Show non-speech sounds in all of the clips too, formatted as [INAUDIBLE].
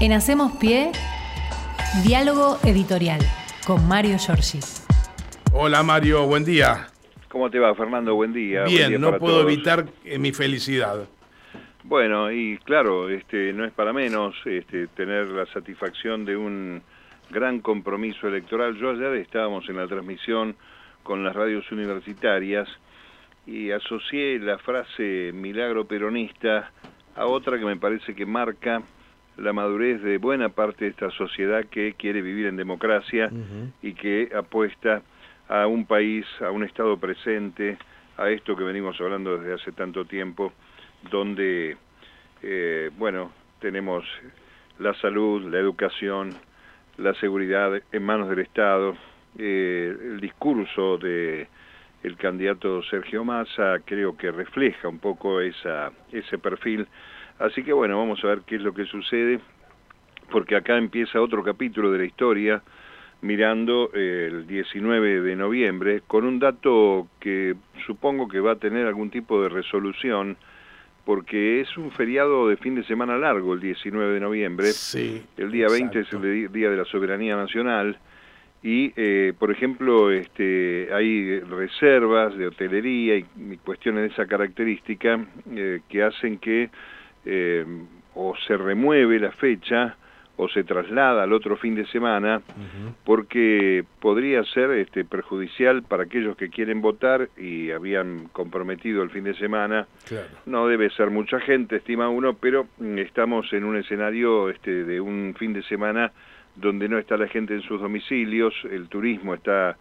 En Hacemos Pie, diálogo editorial con Mario Giorgi. Hola Mario, buen día. ¿Cómo te va, Fernando? Buen día. Bien, Buen día no puedo todos. evitar eh, mi felicidad. Bueno, y claro, este, no es para menos este, tener la satisfacción de un gran compromiso electoral. Yo ayer estábamos en la transmisión con las radios universitarias y asocié la frase milagro peronista a otra que me parece que marca la madurez de buena parte de esta sociedad que quiere vivir en democracia y que apuesta a un país, a un Estado presente, a esto que venimos hablando desde hace tanto tiempo, donde, eh, bueno, tenemos la salud, la educación, la seguridad en manos del Estado, eh, el discurso de el candidato Sergio Massa creo que refleja un poco esa, ese perfil. Así que bueno, vamos a ver qué es lo que sucede, porque acá empieza otro capítulo de la historia, mirando eh, el 19 de noviembre, con un dato que supongo que va a tener algún tipo de resolución, porque es un feriado de fin de semana largo el 19 de noviembre. Sí. El día 20 es el Día de la Soberanía Nacional y, eh, por ejemplo, este, hay reservas de hotelería y, y cuestiones de esa característica eh, que hacen que eh, o se remueve la fecha o se traslada al otro fin de semana porque podría ser este, perjudicial para aquellos que quieren votar y habían comprometido el fin de semana Claro. no debe ser mucha gente, estima uno, pero estamos en un escenario este, de un fin de semana donde no está la gente en sus domicilios, el turismo está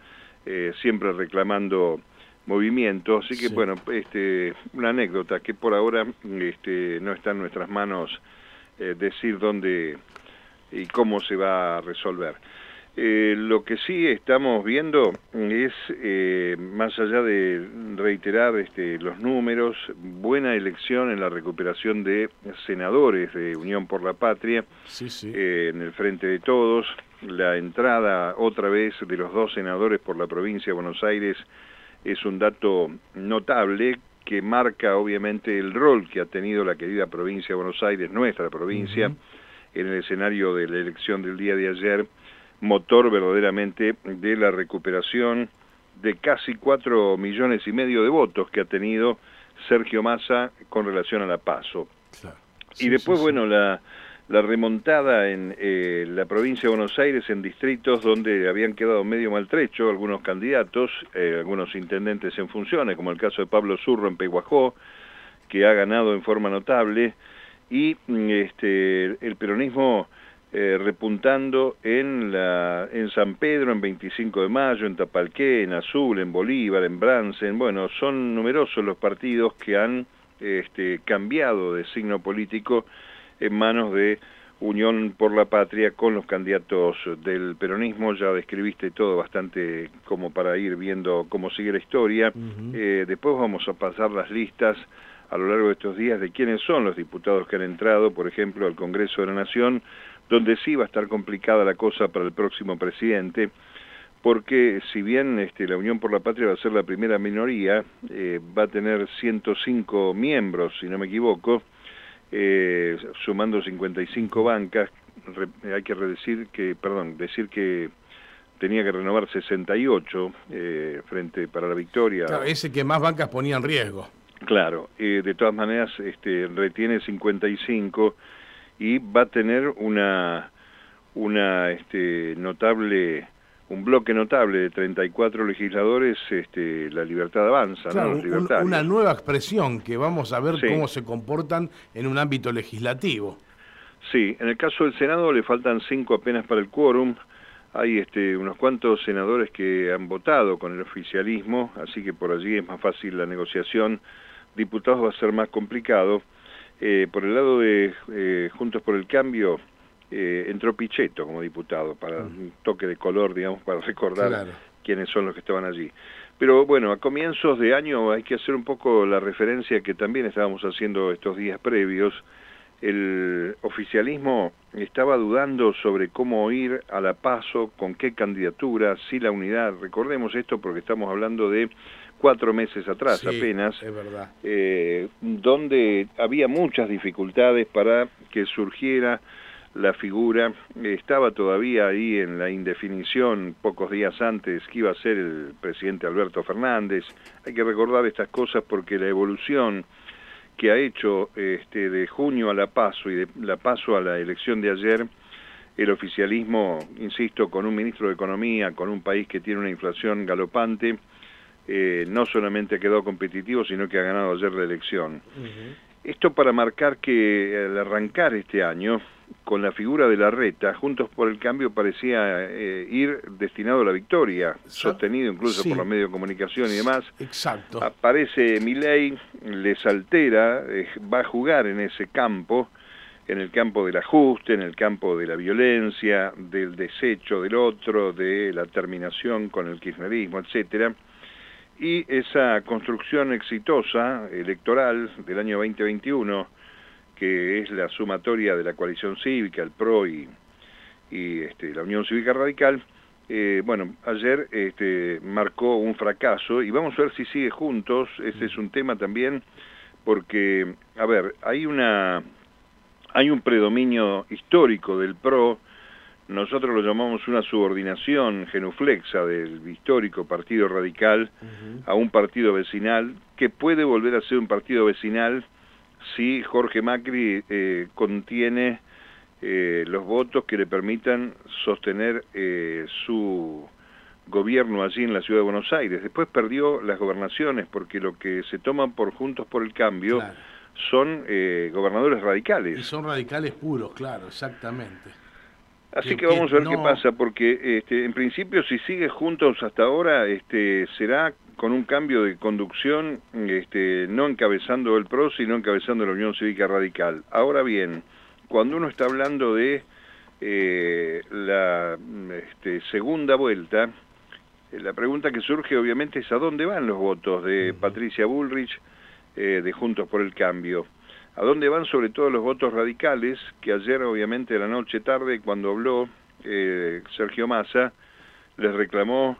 eh, siempre reclamando movimiento, así que Sí. bueno, este, una anécdota que por ahora este, no está en nuestras manos eh, decir dónde y cómo se va a resolver. Eh, lo que sí estamos viendo es, eh, más allá de reiterar este, los números, buena elección en la recuperación de senadores de Unión por la Patria Sí, sí. eh, en el frente de todos, la entrada otra vez de los dos senadores por la provincia de Buenos Aires es un dato notable que marca obviamente el rol que ha tenido la querida provincia de Buenos Aires, nuestra provincia, en el escenario de la elección del día de ayer, motor verdaderamente de la recuperación de casi cuatro millones y medio de votos que ha tenido Sergio Massa con relación a la PASO. claro. Y después, sí, sí. bueno, la, la remontada en eh, la provincia de Buenos Aires, en distritos donde habían quedado medio maltrechos algunos candidatos, eh, algunos intendentes en funciones, como el caso de Pablo Zurro en Peguajó, que ha ganado en forma notable, y mm, este, el peronismo eh, repuntando en, la, en San Pedro, en 25 de mayo, en Tapalqué, en Azul, en Bolívar, en Bransen, bueno, son numerosos los partidos que han este, cambiado de signo político en manos de Unión por la Patria con los candidatos del peronismo, ya describiste todo bastante como para ir viendo cómo sigue la historia. Eh, después vamos a pasar las listas a lo largo de estos días de quiénes son los diputados que han entrado, por ejemplo, al Congreso de la Nación, donde sí va a estar complicada la cosa para el próximo presidente, porque si bien este, la Unión por la Patria va a ser la primera minoría, eh, va a tener 105 miembros, si no me equivoco, eh, sumando 55 bancas, Re- hay que decir que, perdón, decir que tenía que renovar 68 eh, frente para la victoria. Claro, ese que más bancas ponía en riesgo. Claro, eh, de todas maneras este, retiene 55 y va a tener una, una este, notable, un bloque notable de 34 legisladores, este, la libertad avanza, Claro, ¿no? Los un- libertarios. una nueva expresión que vamos a ver Sí. cómo se comportan en un ámbito legislativo. Sí, en el caso del Senado le faltan cinco apenas para el quórum. Hay este, unos cuantos senadores que han votado con el oficialismo, así que por allí es más fácil la negociación. Diputados va a ser más complicado. Eh, por el lado de eh, Juntos por el Cambio, eh, entró Pichetto como diputado, para un toque de color, digamos, para recordar Claro. quiénes son los que estaban allí. Pero bueno, a comienzos de año hay que hacer un poco la referencia que también estábamos haciendo estos días previos. El oficialismo estaba dudando sobre cómo ir a la paso, con qué candidatura, si la unidad. Recordemos esto porque estamos hablando de cuatro meses atrás Sí, apenas, Es verdad. eh, donde había muchas dificultades para que surgiera la figura, estaba todavía ahí en la indefinición pocos días antes que iba a ser el presidente Alberto Fernández. Hay que recordar estas cosas porque la evolución que ha hecho este, de junio a la paso y de la paso a la elección de ayer, el oficialismo, insisto, con un ministro de Economía, con un país que tiene una inflación galopante, eh, no solamente quedó competitivo, sino que ha ganado ayer la elección. Esto para marcar que al arrancar este año, con la figura de la reta, Juntos por el Cambio parecía eh, ir destinado a la victoria, sostenido incluso por los medios de comunicación y demás. Exacto. Aparece Milei, les altera, eh, va a jugar en ese campo, en el campo del ajuste, en el campo de la violencia, del desecho del otro, de la terminación con el kirchnerismo, etcétera y esa construcción exitosa electoral del año 2021, que es la sumatoria de la coalición cívica, el PRO y, este, la Unión Cívica Radical, eh, bueno, ayer este, marcó un fracaso y vamos a ver si sigue juntos, ese es un tema también, porque, a ver, hay una hay un predominio histórico del PRO nosotros lo llamamos una subordinación genuflexa del histórico partido radical a un partido vecinal que puede volver a ser un partido vecinal si Jorge Macri eh, contiene eh, los votos que le permitan sostener eh, su gobierno allí en la ciudad de Buenos Aires. Después perdió las gobernaciones porque lo que se toman por Juntos por el Cambio son gobernadores radicales. Y son radicales puros, claro, exactamente. Así que, vamos a ver qué pasa, porque este, en principio si sigue juntos hasta ahora, este, será con un cambio de conducción, este, no encabezando el PRO, sino encabezando la Unión Cívica Radical. Ahora bien, cuando uno está hablando de eh, la este, segunda vuelta, eh, la pregunta que surge obviamente es a dónde van los votos de Patricia Bullrich, eh, de Juntos por el Cambio a dónde van sobre todo los votos radicales, que ayer obviamente la noche tarde cuando habló eh, Sergio Massa, les reclamó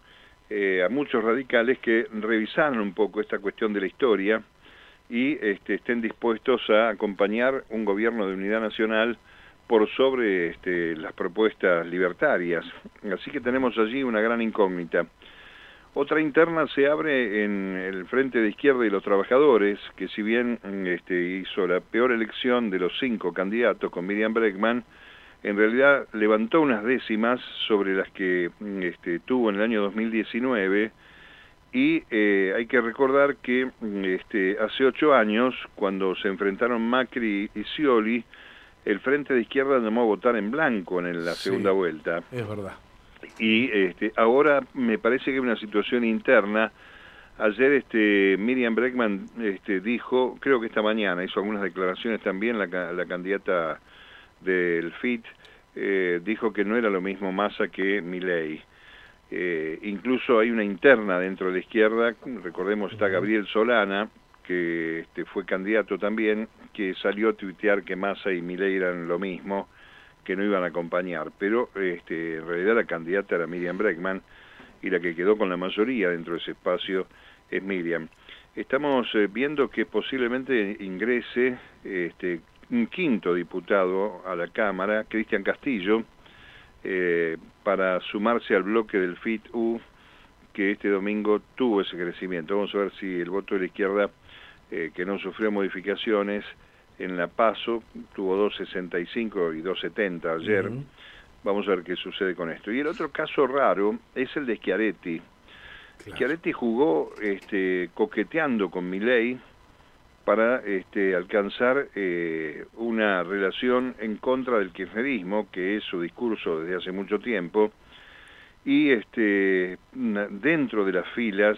eh, a muchos radicales que revisaran un poco esta cuestión de la historia y este, estén dispuestos a acompañar un gobierno de unidad nacional por sobre este, las propuestas libertarias. Así que tenemos allí una gran incógnita. Otra interna se abre en el Frente de Izquierda y los Trabajadores, que si bien este, hizo la peor elección de los cinco candidatos con Miriam Bregman, en realidad levantó unas décimas sobre las que este, tuvo en el año 2019 y eh, hay que recordar que este, hace ocho años, cuando se enfrentaron Macri y Scioli, el Frente de Izquierda llamó a votar en blanco en la segunda vuelta. Es verdad y este, ahora me parece que hay una situación interna. Ayer este, Miriam Breckman este, dijo, creo que esta mañana hizo algunas declaraciones también, la, la candidata del FIT, eh, dijo que no era lo mismo Massa que Milei. Eh, incluso hay una interna dentro de la izquierda, recordemos está Gabriel Solana, que este, fue candidato también, que salió a tuitear que Massa y Milei eran lo mismo que no iban a acompañar, pero este, en realidad la candidata era Miriam Breckman y la que quedó con la mayoría dentro de ese espacio es Miriam. Estamos eh, viendo que posiblemente ingrese este, un quinto diputado a la Cámara, Cristian Castillo, eh, para sumarse al bloque del FIT-U que este domingo tuvo ese crecimiento. Vamos a ver si el voto de la izquierda, eh, que no sufrió modificaciones, en La Paso, tuvo 2.65 y 2.70 ayer. Vamos a ver qué sucede con esto. Y el otro caso raro es el de Schiaretti. Schiaretti jugó este, coqueteando con Milei para este, alcanzar eh, una relación en contra del kirchnerismo, que es su discurso desde hace mucho tiempo, y este, dentro de las filas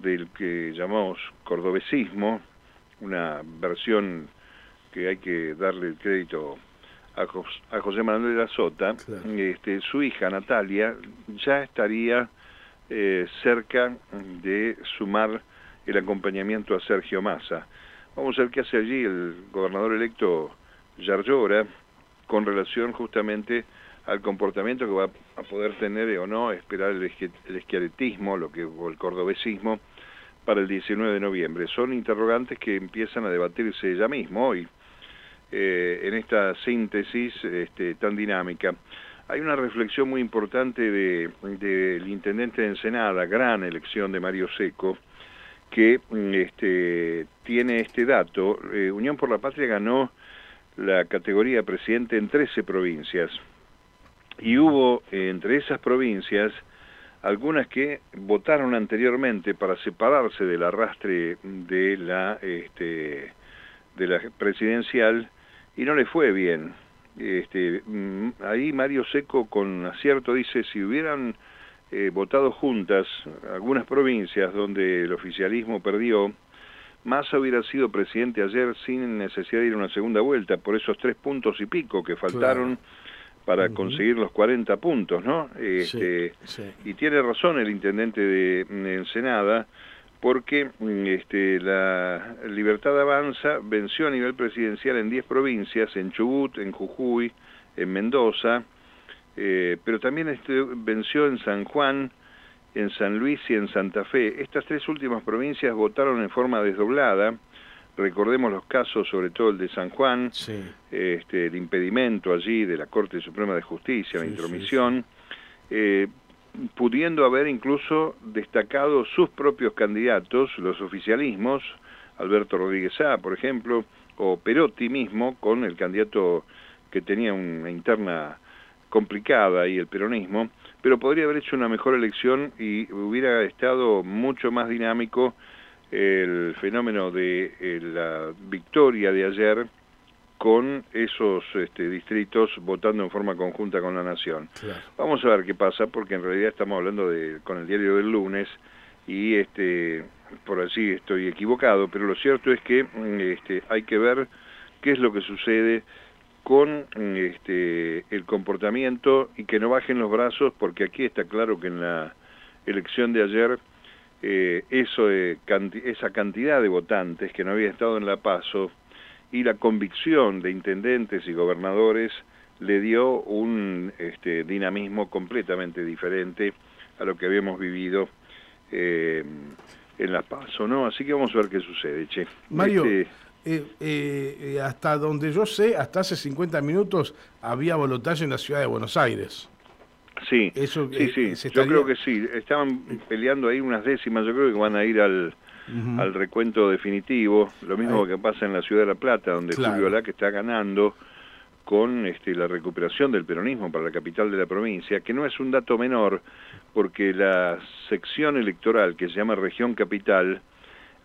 del que llamamos cordobesismo, una versión que hay que darle el crédito a, José Manuel de la Sota, este, su hija Natalia ya estaría eh, cerca de sumar el acompañamiento a Sergio Massa. Vamos a ver qué hace allí el gobernador electo Yarlora con relación justamente al comportamiento que va a poder tener o no esperar el, esquiaretismo, lo que, o el cordobesismo, para el 19 de noviembre. Son interrogantes que empiezan a debatirse ya mismo hoy eh, en esta síntesis este, tan dinámica. Hay una reflexión muy importante del de, intendente de Ensenada, gran elección de Mario Seco, que mm, este, tiene este dato. Eh, Unión por la Patria ganó la categoría presidente en 13 provincias y hubo entre esas provincias algunas que votaron anteriormente para separarse del arrastre de la este, de la presidencial y no le fue bien. Este, mm, ahí Mario Seco con acierto dice, si hubieran eh, votado juntas algunas provincias donde el oficialismo perdió, Massa hubiera sido presidente ayer sin necesidad de ir a una segunda vuelta, por esos tres puntos y pico que faltaron para conseguir los 40 puntos, ¿no? Este, Y tiene razón el intendente de Ensenada, porque mm, este, la Libertad Avanza venció a nivel presidencial en 10 provincias, en Chubut, en Jujuy, en Mendoza, eh, pero también este, venció en San Juan, en San Luis y en Santa Fe. Estas tres últimas provincias votaron en forma desdoblada, recordemos los casos, sobre todo el de San Juan, este, el impedimento allí de la Corte Suprema de Justicia, la intromisión, eh, pudiendo haber incluso destacado sus propios candidatos, los oficialismos, Alberto Rodríguez A, por ejemplo, o Perotti mismo, con el candidato que tenía una interna complicada y el peronismo, pero podría haber hecho una mejor elección y hubiera estado mucho más dinámico el fenómeno de eh, la victoria de ayer con esos este, distritos votando en forma conjunta con la nación. Vamos a ver qué pasa, porque en realidad estamos hablando de con el diario del lunes y este por así estoy equivocado, pero lo cierto es que mm, este, hay que ver qué es lo que sucede con este, el comportamiento y que no bajen los brazos, porque aquí está claro que en la elección de ayer eh, eso, esa cantidad de votantes que no había estado en la PASO y la convicción de intendentes y gobernadores le dio un este, dinamismo completamente diferente a lo que habíamos vivido eh, en La Paso, ¿no? Así que vamos a ver qué sucede, che. Mario, este, eh, eh, hasta donde yo sé, hasta hace 50 minutos había balotaje en la ciudad de Buenos Aires. Sí, Eso, sí, sí. yo creo que sí. Estaban peleando ahí unas décimas, yo creo que van a ir al al recuento definitivo, lo mismo que pasa en la ciudad de La Plata, donde Julio Alá que está ganando con este, la recuperación del peronismo para la capital de la provincia, que no es un dato menor, porque la sección electoral que se llama Región Capital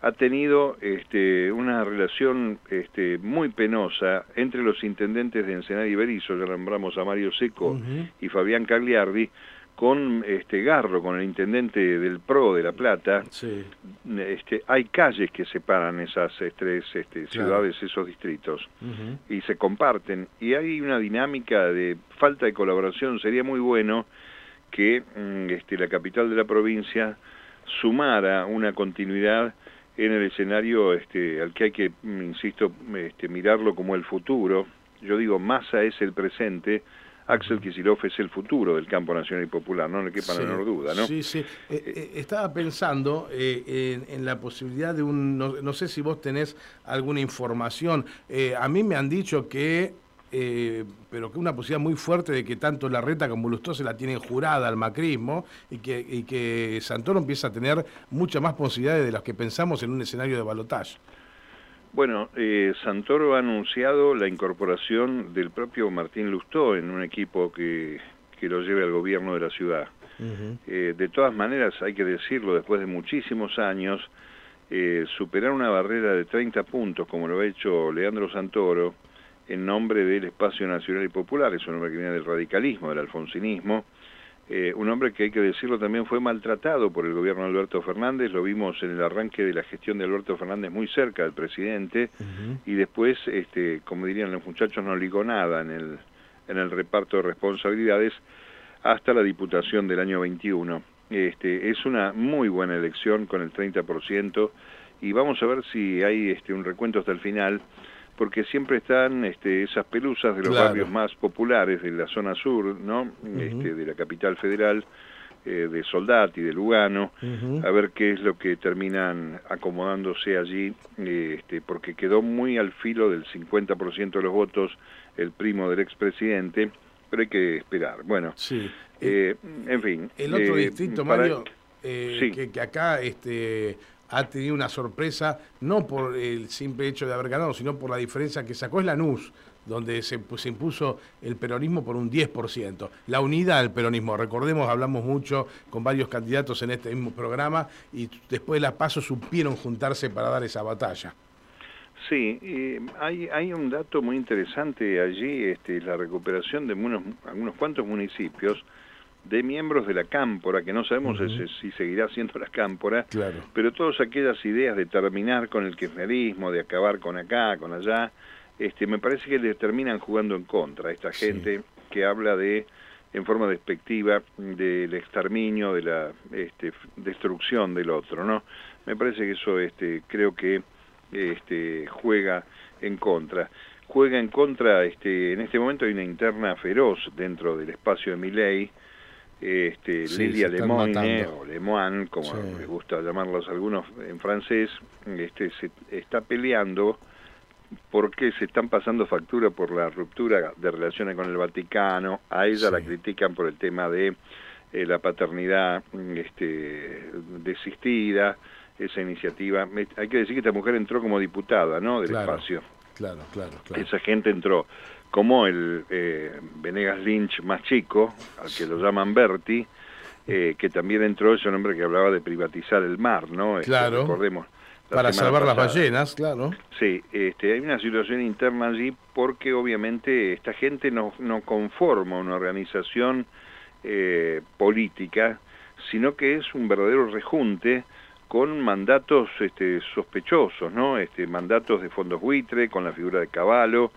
ha tenido este, una relación este, muy penosa entre los intendentes de Ensenada y Berizo, ya nombramos a Mario Seco y Fabián Cagliardi, con este Garro, con el intendente del PRO de La Plata, este, hay calles que separan esas tres este, ciudades, esos distritos, y se comparten. Y hay una dinámica de falta de colaboración. Sería muy bueno que mm, este, la capital de la provincia sumara una continuidad en el escenario este, al que hay que, mm, insisto, este, mirarlo como el futuro. Yo digo, Massa es el presente, Axel Kicillof es el futuro del campo nacional y popular, no le quepa la menor duda, ¿no? Sí, sí. Eh, eh, estaba pensando eh, en, la posibilidad de un, no, sé si vos tenés alguna información, a mí me han dicho que, pero que una posibilidad muy fuerte de que tanto la reta como Lustó se la tienen jurada al macrismo y que, y que Santoro empieza a tener muchas más posibilidades de las que pensamos en un escenario de balotaje. Bueno, eh, Santoro ha anunciado la incorporación del propio Martín Lustó en un equipo que, que lo lleve al gobierno de la ciudad. eh, de todas maneras, hay que decirlo, después de muchísimos años, eh, superar una barrera de 30 puntos, como lo ha hecho Leandro Santoro, en nombre del Espacio Nacional y Popular, es un hombre que viene del radicalismo, del alfonsinismo, eh, un hombre que hay que decirlo también fue maltratado por el gobierno de Alberto Fernández, lo vimos en el arranque de la gestión de Alberto Fernández muy cerca del presidente y después, este, como dirían los muchachos, no ligó nada en el, en el reparto de responsabilidades hasta la diputación del año 21. Este, es una muy buena elección con el 30% y vamos a ver si hay este, un recuento hasta el final porque siempre están este, esas pelusas de los barrios más populares de la zona sur, ¿no? este, de la capital federal, eh, de Soldati, de Lugano, a ver qué es lo que terminan acomodándose allí, este, porque quedó muy al filo del 50% de los votos el primo del expresidente, pero hay que esperar. Bueno, sí. Eh, en fin. El otro distrito, Mario, que, que, acá este, ha tenido una sorpresa, no por el simple hecho de haber ganado, sino por la diferencia que sacó es Lanús, donde se, pues, impuso el peronismo por un 10%. La unidad del peronismo, recordemos, hablamos mucho con varios candidatos en este mismo programa y después de la paso supieron juntarse para dar esa batalla. Sí, hay, hay un dato muy interesante allí, este, la recuperación de unos, algunos cuantos municipios de miembros de la cámpora, que no sabemos si seguirá siendo la cámpora, pero todas aquellas ideas de terminar con el kirchnerismo, de acabar con acá, con allá, este, me parece que le terminan jugando en contra a esta gente que habla de en forma despectiva del exterminio, de la este, destrucción del otro, ¿no? Me parece que eso este, creo que este, juega en contra. Juega en contra, este, en este momento hay una interna feroz dentro del espacio de Miley, este, Lidia Lemoine o Lemoine, como les gusta llamarlos algunos en francés, este, se está peleando porque se están pasando factura por la ruptura de relaciones con el Vaticano, a ella la critican por el tema de eh, la paternidad este, desistida, esa iniciativa. Hay que decir que esta mujer entró como diputada, ¿no?, del espacio. Claro, claro, claro. Esa gente entró como el eh, Venegas Lynch más chico, al que lo llaman Berti, eh, que también entró ese hombre que hablaba de privatizar el mar, ¿no? Este, claro. recordemos. Para salvar las ballenas, claro. Sí, este, hay una situación interna allí porque obviamente esta gente no, no conforma una organización eh, política, sino que es un verdadero rejunte con mandatos este, sospechosos, ¿no? Este, mandatos de fondos buitre, con la figura de Caballo,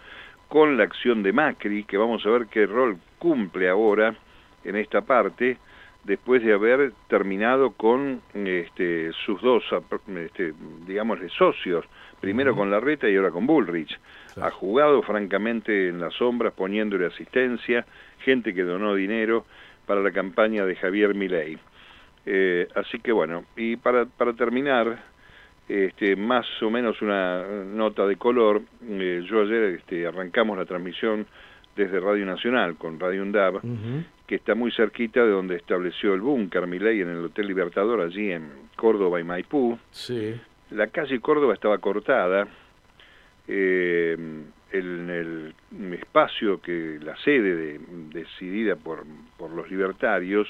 con la acción de Macri, que vamos a ver qué rol cumple ahora en esta parte, después de haber terminado con este, sus dos, este, digamos, socios, primero con Larreta y ahora con Bullrich. Ha jugado francamente en las sombras, poniéndole asistencia, gente que donó dinero para la campaña de Javier Milei. Eh, así que bueno, y para, para terminar, este, más o menos una nota de color. Eh, yo ayer este, arrancamos la transmisión desde Radio Nacional con Radio UNDAB, que está muy cerquita de donde estableció el búnker Miley en el Hotel Libertador, allí en Córdoba y Maipú. Sí. La calle Córdoba estaba cortada. Eh, en el espacio que la sede decidida por, por los libertarios,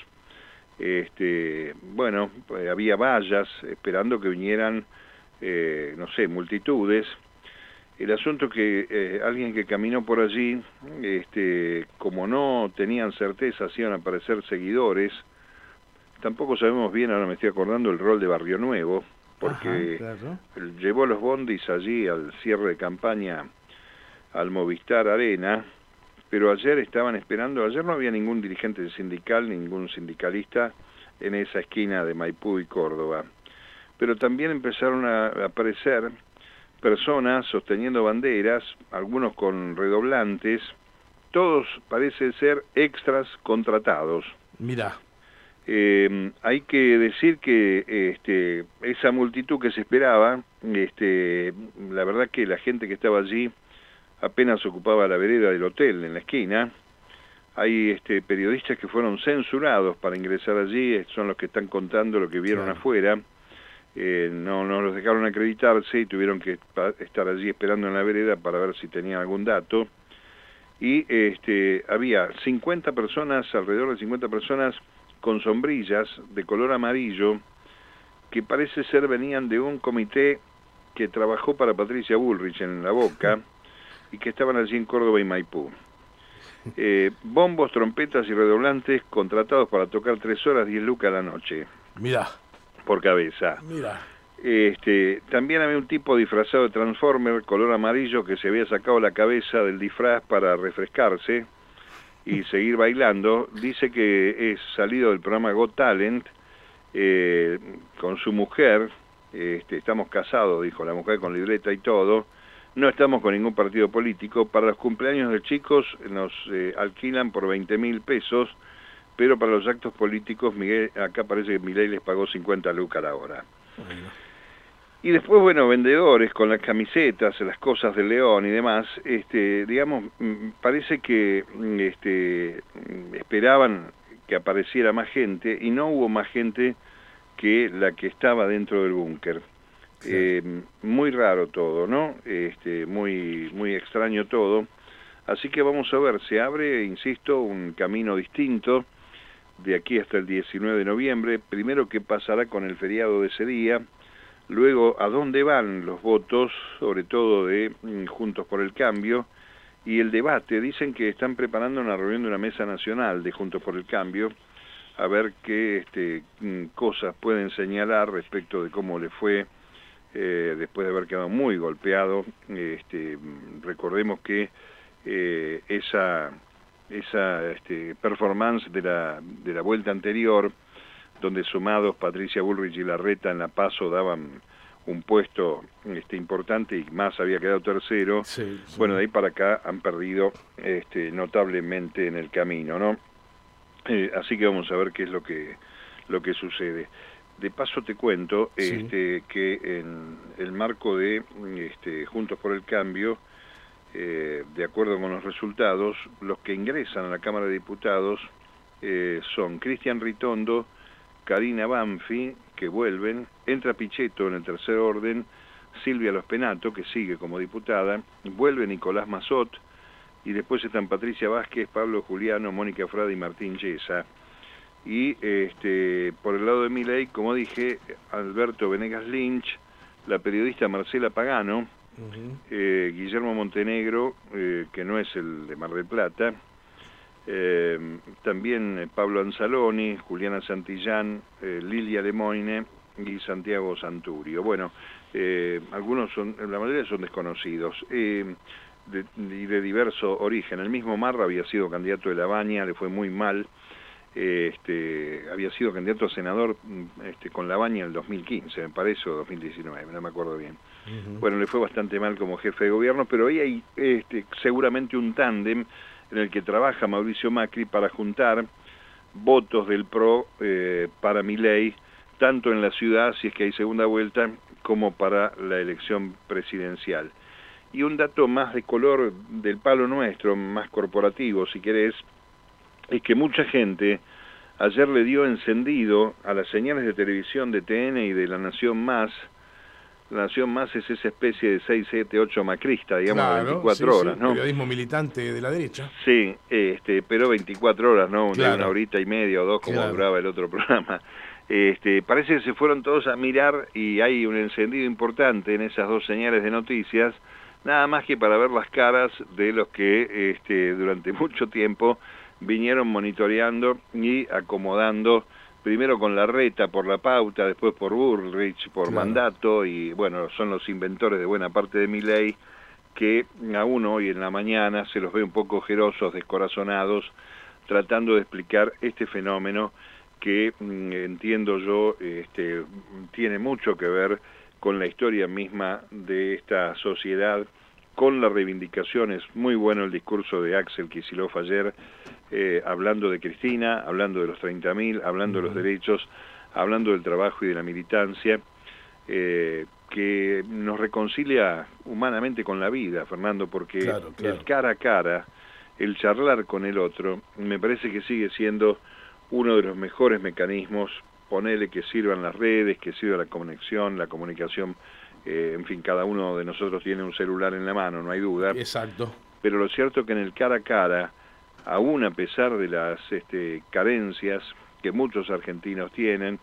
este, bueno, pues había vallas esperando que vinieran eh, no sé, multitudes. El asunto que eh, alguien que caminó por allí, este, como no tenían certeza si iban a aparecer seguidores, tampoco sabemos bien, ahora me estoy acordando, el rol de Barrio Nuevo, porque llevó los bondis allí al cierre de campaña al Movistar Arena, pero ayer estaban esperando, ayer no había ningún dirigente sindical, ningún sindicalista en esa esquina de Maipú y Córdoba pero también empezaron a aparecer personas sosteniendo banderas, algunos con redoblantes, todos parece ser extras contratados. Mira. Eh, hay que decir que este, esa multitud que se esperaba, este, la verdad que la gente que estaba allí apenas ocupaba la vereda del hotel en la esquina. Hay este, periodistas que fueron censurados para ingresar allí, son los que están contando lo que vieron afuera eh, no, no los dejaron acreditarse y tuvieron que estar allí esperando en la vereda para ver si tenían algún dato. Y este, había 50 personas, alrededor de 50 personas con sombrillas de color amarillo que parece ser venían de un comité que trabajó para Patricia Bullrich en La Boca [LAUGHS] y que estaban allí en Córdoba y Maipú. Eh, bombos, trompetas y redoblantes contratados para tocar tres horas, 10 lucas a la noche. Mira por cabeza. Mira. Este, también había un tipo disfrazado de Transformer, color amarillo, que se había sacado la cabeza del disfraz para refrescarse y [LAUGHS] seguir bailando. Dice que es salido del programa Got Talent eh, con su mujer. Este, estamos casados, dijo la mujer, con libreta y todo. No estamos con ningún partido político. Para los cumpleaños de chicos nos eh, alquilan por 20 mil pesos pero para los actos políticos, Miguel, acá parece que Milei les pagó 50 lucas a la hora. Y después, bueno, vendedores con las camisetas, las cosas del león y demás, este, digamos, mm, parece que mm, este, mm, esperaban que apareciera más gente y no hubo más gente que la que estaba dentro del búnker. Eh, muy raro todo, ¿no? Este, muy, muy extraño todo. Así que vamos a ver, se abre, insisto, un camino distinto de aquí hasta el 19 de noviembre. Primero, qué pasará con el feriado de ese día. Luego, a dónde van los votos, sobre todo de mm, Juntos por el Cambio. Y el debate, dicen que están preparando una reunión de una mesa nacional de Juntos por el Cambio, a ver qué este, mm, cosas pueden señalar respecto de cómo le fue eh, después de haber quedado muy golpeado. Este, recordemos que eh, esa esa este, performance de la, de la vuelta anterior, donde sumados Patricia Bullrich y Larreta en La Paso daban un puesto este, importante y más había quedado tercero, bueno, de ahí para acá han perdido este, notablemente en el camino, ¿no? Eh, así que vamos a ver qué es lo que, lo que sucede. De paso te cuento este, que en el marco de este, Juntos por el Cambio, eh, de acuerdo con los resultados, los que ingresan a la Cámara de Diputados eh, son Cristian Ritondo, Karina Banfi, que vuelven, entra Pichetto en el tercer orden, Silvia Lospenato, que sigue como diputada, vuelve Nicolás Mazot, y después están Patricia Vázquez, Pablo Juliano, Mónica Frada y Martín Yesa. Y este, por el lado de mi ley, como dije, Alberto Venegas Lynch, la periodista Marcela Pagano, eh, Guillermo Montenegro, eh, que no es el de Mar del Plata, eh, también Pablo Anzaloni, Juliana Santillán, Lilia Lemoine y Santiago Santurio. Bueno, algunos son, la mayoría son desconocidos. y de diverso origen. El mismo Marra había sido candidato de La Baña, le fue muy mal. Este, había sido candidato a senador este, con La Baña en el 2015, me parece, o 2019, no me acuerdo bien. Bueno, le fue bastante mal como jefe de gobierno, pero ahí hay este, seguramente un tándem en el que trabaja Mauricio Macri para juntar votos del PRO eh, para mi ley, tanto en la ciudad, si es que hay segunda vuelta, como para la elección presidencial. Y un dato más de color del palo nuestro, más corporativo, si querés, es que mucha gente ayer le dio encendido a las señales de televisión de TN y de La Nación Más, la Nación Más es esa especie de 6, 7, 8 macrista, digamos, 24 horas, ¿no? Periodismo militante de la derecha. Sí, este, pero 24 horas, ¿no? Una horita y media o dos, como duraba el otro [LAUGHS] programa. Este, parece que se fueron todos a mirar y hay un encendido importante en esas dos señales de noticias, nada más que para ver las caras de los que este, durante [LAUGHS] mucho tiempo vinieron monitoreando y acomodando primero con la reta por la pauta, después por Bullrich, por mandato, y bueno, son los inventores de buena parte de mi ley, que aún hoy en la mañana se los ve un poco ojerosos, descorazonados, tratando de explicar este fenómeno que mm, entiendo yo este, tiene mucho que ver con la historia misma de esta sociedad, con las reivindicaciones. Muy bueno el discurso de Axel Kicillof ayer, eh, hablando de Cristina, hablando de los 30.000, hablando de los derechos, hablando del trabajo y de la militancia, eh, que nos reconcilia humanamente con la vida, Fernando, porque el cara a cara, el charlar con el otro, me parece que sigue siendo uno de los mejores mecanismos, ponele que sirvan las redes, que sirva la conexión, la comunicación, eh, en fin, cada uno de nosotros tiene un celular en la mano, no hay duda. Exacto. Pero lo cierto es que en el cara a cara, aún a pesar de las este, carencias que muchos argentinos tienen,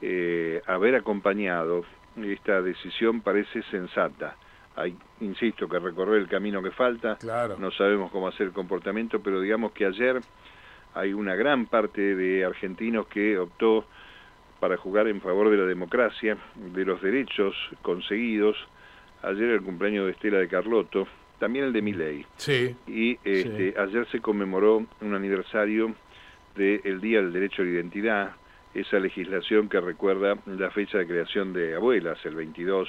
eh, haber acompañado esta decisión parece sensata. Hay, insisto, que recorrer el camino que falta, no sabemos cómo hacer el comportamiento, pero digamos que ayer hay una gran parte de argentinos que optó para jugar en favor de la democracia, de los derechos conseguidos. Ayer el cumpleaños de Estela de Carlotto, también el de Miley. Sí. Y este, ayer se conmemoró un aniversario del Día del Derecho a la Identidad, esa legislación que recuerda la fecha de creación de Abuelas, el 22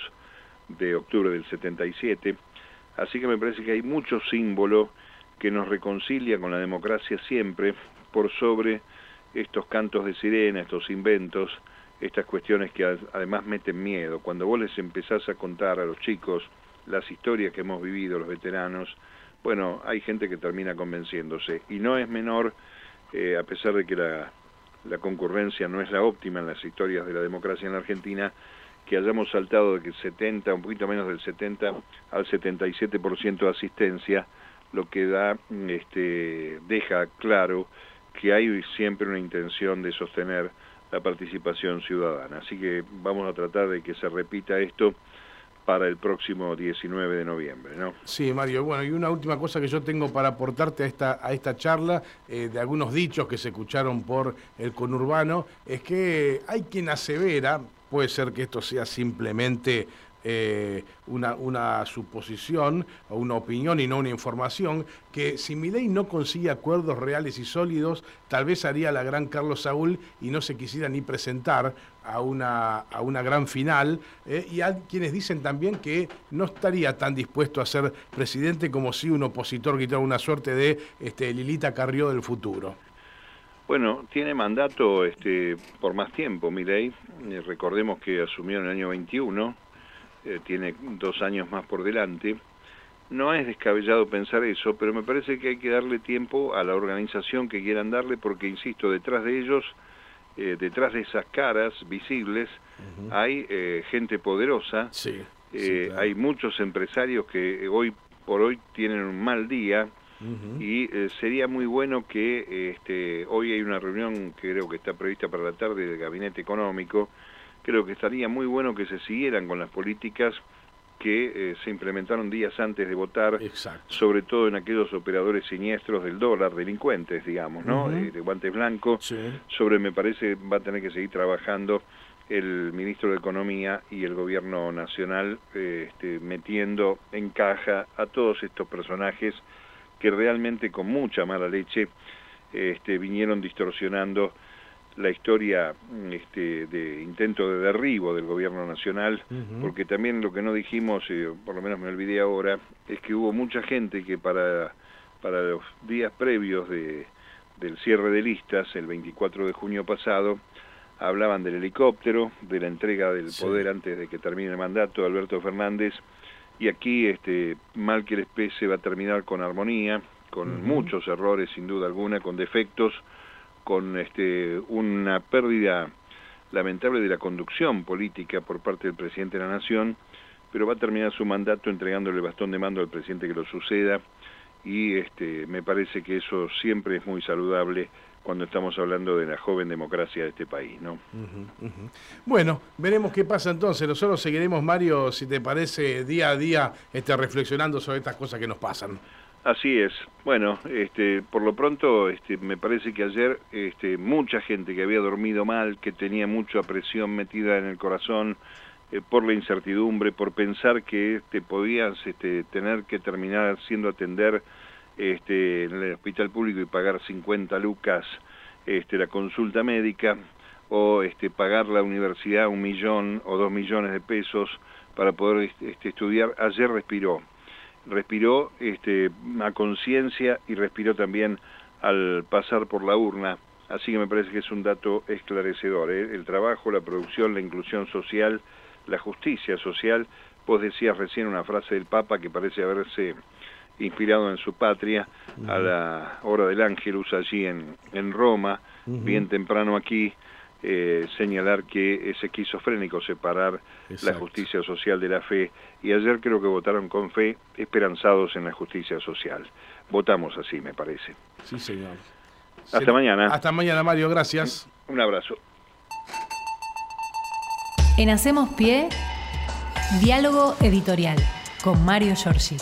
de octubre del 77. Así que me parece que hay mucho símbolo que nos reconcilia con la democracia siempre por sobre estos cantos de sirena, estos inventos, estas cuestiones que además meten miedo. Cuando vos les empezás a contar a los chicos las historias que hemos vivido, los veteranos, bueno, hay gente que termina convenciéndose. Y no es menor, eh, a pesar de que la, la concurrencia no es la óptima en las historias de la democracia en la Argentina, que hayamos saltado de que 70, un poquito menos del 70 al 77% de asistencia, lo que da, este, deja claro que hay siempre una intención de sostener la participación ciudadana. Así que vamos a tratar de que se repita esto para el próximo 19 de noviembre, ¿no? Sí, Mario. Bueno, y una última cosa que yo tengo para aportarte a esta, a esta charla, eh, de algunos dichos que se escucharon por el conurbano, es que hay quien asevera, puede ser que esto sea simplemente eh, una, una, suposición o una opinión y no una información, que si ley no consigue acuerdos reales y sólidos, tal vez haría la gran Carlos Saúl y no se quisiera ni presentar a una, a una gran final. Eh, y hay quienes dicen también que no estaría tan dispuesto a ser presidente como si un opositor quitara una suerte de este, Lilita Carrió del futuro. Bueno, tiene mandato este, por más tiempo, Milei. Eh, recordemos que asumió en el año 21 eh, tiene dos años más por delante. No es descabellado pensar eso, pero me parece que hay que darle tiempo a la organización que quieran darle, porque, insisto, detrás de ellos, eh, detrás de esas caras visibles, hay eh, gente poderosa, hay muchos empresarios que hoy por hoy tienen un mal día, y sería muy bueno que este, hoy hay una reunión que creo que está prevista para la tarde del gabinete económico creo que estaría muy bueno que se siguieran con las políticas que eh, se implementaron días antes de votar, sobre todo en aquellos operadores siniestros del dólar, delincuentes, digamos, ¿no? de, guantes blancos. Sobre, me parece, va a tener que seguir trabajando el ministro de Economía y el gobierno nacional eh, este, metiendo en caja a todos estos personajes que realmente con mucha mala leche este, vinieron distorsionando la historia este, de intento de derribo del gobierno nacional, porque también lo que no dijimos, eh, por lo menos me olvidé ahora, es que hubo mucha gente que para, para los días previos de, del cierre de listas, el 24 de junio pasado, hablaban del helicóptero, de la entrega del poder antes de que termine el mandato de Alberto Fernández, y aquí, este, mal que les pese, va a terminar con armonía, con muchos errores sin duda alguna, con defectos, con este, una pérdida lamentable de la conducción política por parte del presidente de la Nación, pero va a terminar su mandato entregándole el bastón de mando al presidente que lo suceda y este, me parece que eso siempre es muy saludable cuando estamos hablando de la joven democracia de este país, ¿no? Bueno, veremos qué pasa entonces. Nosotros seguiremos, Mario, si te parece, día a día este, reflexionando sobre estas cosas que nos pasan. Así es. Bueno, este, por lo pronto, este, me parece que ayer este, mucha gente que había dormido mal, que tenía mucha presión metida en el corazón eh, por la incertidumbre, por pensar que te podías este, tener que terminar siendo atender este, en el hospital público y pagar 50 lucas este, la consulta médica o este, pagar la universidad un millón o dos millones de pesos para poder este, estudiar, ayer respiró respiró este, a conciencia y respiró también al pasar por la urna. Así que me parece que es un dato esclarecedor. ¿eh? El trabajo, la producción, la inclusión social, la justicia social. Vos decías recién una frase del Papa que parece haberse inspirado en su patria a la hora del Ángelus allí en, en Roma, bien temprano aquí, eh, señalar que es esquizofrénico separar la justicia social de la fe y ayer creo que votaron con fe esperanzados en la justicia social. Votamos así, me parece. Sí, señor. Hasta mañana. Hasta mañana, Mario. Gracias. Un abrazo. En Hacemos Pie, diálogo editorial con Mario Giorgi.